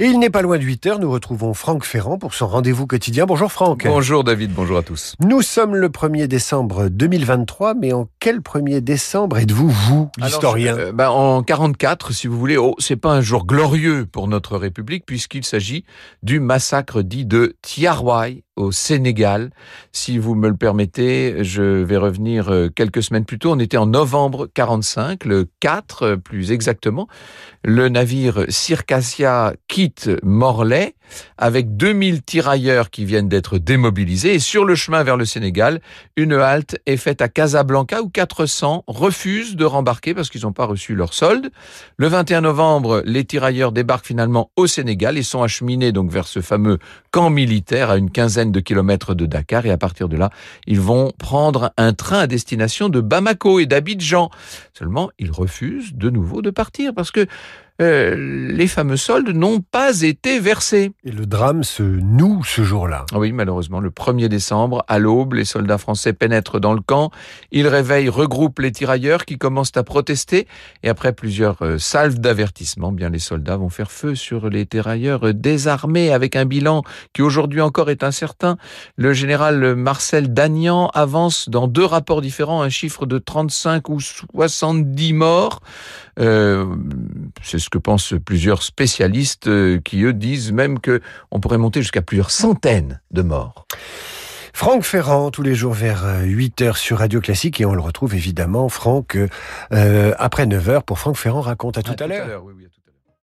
Et il n'est pas loin de 8 heures, nous retrouvons Franck Ferrand pour son rendez-vous quotidien. Bonjour Franck. Bonjour David, bonjour à tous. Nous sommes le 1er décembre 2023, mais en quel 1er décembre êtes-vous, vous, l'historien euh, bah, En 44, si vous voulez, oh, c'est pas un jour glorieux pour notre République, puisqu'il s'agit du massacre dit de Tiarouai au Sénégal. Si vous me le permettez, je vais revenir euh, quelques semaines plus tôt. On était en novembre 45, le 4 euh, plus exactement. Le navire Circassia quitte Morlaix avec 2000 tirailleurs qui viennent d'être démobilisés. Et sur le chemin vers le Sénégal, une halte est faite à Casablanca où 400 refusent de rembarquer parce qu'ils n'ont pas reçu leur solde. Le 21 novembre, les tirailleurs débarquent finalement au Sénégal et sont acheminés donc vers ce fameux camp militaire à une quinzaine de kilomètres de Dakar. Et à partir de là, ils vont prendre un train à destination de Bamako et d'Abidjan. Seulement, ils refusent de nouveau de partir parce que euh, les fameux soldes n'ont pas été versés. Et le drame se noue ce jour-là. Oui, malheureusement, le 1er décembre, à l'aube, les soldats français pénètrent dans le camp. Ils réveillent, regroupent les tirailleurs qui commencent à protester. Et après plusieurs euh, salves d'avertissement, bien les soldats vont faire feu sur les tirailleurs désarmés avec un bilan qui aujourd'hui encore est incertain. Le général Marcel Dagnan avance dans deux rapports différents un chiffre de 35 ou 70 morts. Euh, c'est ce que pensent plusieurs spécialistes euh, qui, eux, disent même que on pourrait monter jusqu'à plusieurs centaines de morts. Franck Ferrand, tous les jours vers 8 euh, heures sur Radio Classique, et on le retrouve évidemment, Franck, euh, après 9 heures pour Franck Ferrand raconte. À tout à, l'heure.